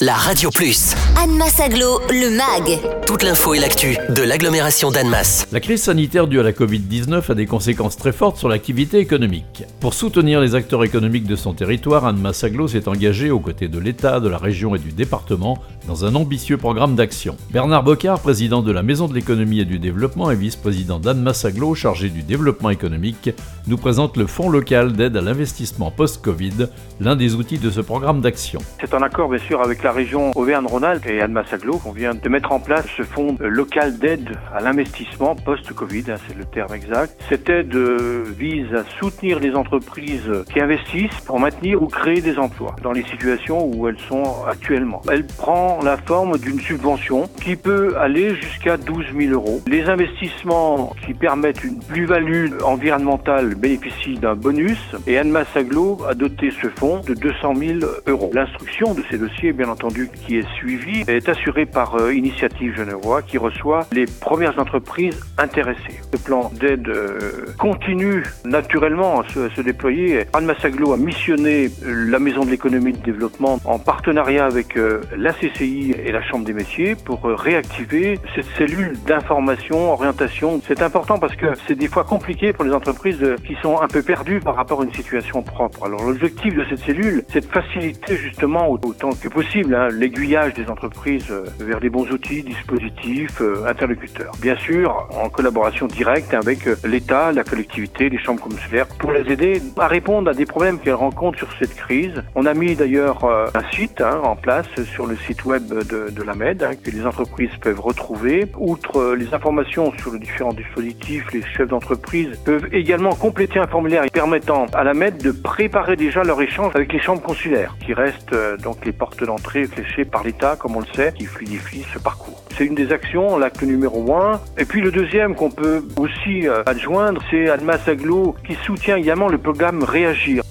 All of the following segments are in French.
la Radio Plus. Annemasse Aglo, le MAG. Toute l'info et l'actu de l'agglomération d'Annemasse. La crise sanitaire due à la Covid-19 a des conséquences très fortes sur l'activité économique. Pour soutenir les acteurs économiques de son territoire, Annemasse Aglo s'est engagé aux côtés de l'État, de la région et du département dans un ambitieux programme d'action. Bernard Bocard, président de la Maison de l'économie et du développement et vice-président d'Annemasse Aglo chargé du développement économique, nous présente le Fonds local d'aide à l'investissement post-Covid, l'un des outils de ce programme d'action. C'est un accord bien sûr avec la région Auvergne-Rhône-Alpes et Annemasse Aglo qu'on vient de mettre en place ce fonds local d'aide à l'investissement post-Covid, hein, c'est le terme exact. Cette aide euh, vise à soutenir les entreprises qui investissent pour maintenir ou créer des emplois dans les situations où elles sont actuellement. Elle prend la forme d'une subvention qui peut aller jusqu'à 12 000 euros. Les investissements qui permettent une plus-value environnementale bénéficient d'un bonus et Annemasse Aglo a doté ce fonds de 200 000 euros. L'instruction de ces dossiers, bien entendu, qui est suivie, est assurée par euh, Initiative Genevois qui reçoit les premières entreprises intéressées. Le plan d'aide euh, continue naturellement à se, à déployer. Annemasse Aglo a missionné euh, la Maison de l'économie de développement en partenariat avec la CCI et la Chambre des métiers pour euh, réactiver cette cellule d'information, orientation. C'est important parce que c'est des fois compliqué pour les entreprises euh, qui sont un peu perdues par rapport à une situation propre. Alors l'objectif de cette cellule, c'est de faciliter justement autant que possible hein, l'aiguillage des entreprises euh, vers des bons outils, dispositifs, interlocuteurs. Bien sûr, en collaboration directe avec l'État, la collectivité, les chambres consulaires, pour les aider à répondre à des problèmes qu'elles rencontrent sur cette crise. On a mis d'ailleurs un site hein, en place sur le site web de, de la MED hein, que les entreprises peuvent retrouver. Outre euh, les informations sur les différents dispositifs, les chefs d'entreprise peuvent également compléter un formulaire permettant à la MED de préparer déjà leur échange avec les chambres consulaires, qui restent euh, donc les portes d'entrée fléchées par l'État, comme on le sait, qui fluidifient ce parcours. C'est une des actions, l'acte numéro un. Et puis le deuxième qu'on peut aussi euh, adjoindre, c'est Almas Aglo qui soutient également le programme Réagir.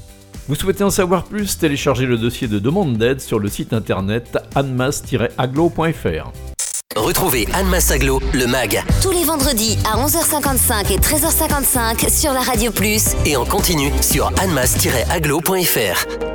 Vous souhaitez en savoir plus Téléchargez le dossier de demande d'aide sur le site internet anmas-aglo.fr. Retrouvez Annemasse Aglo, le MAG. Tous les vendredis à 11h55 et 13h55 sur la Radio Plus. Et en continu sur annemasse-aglo.fr.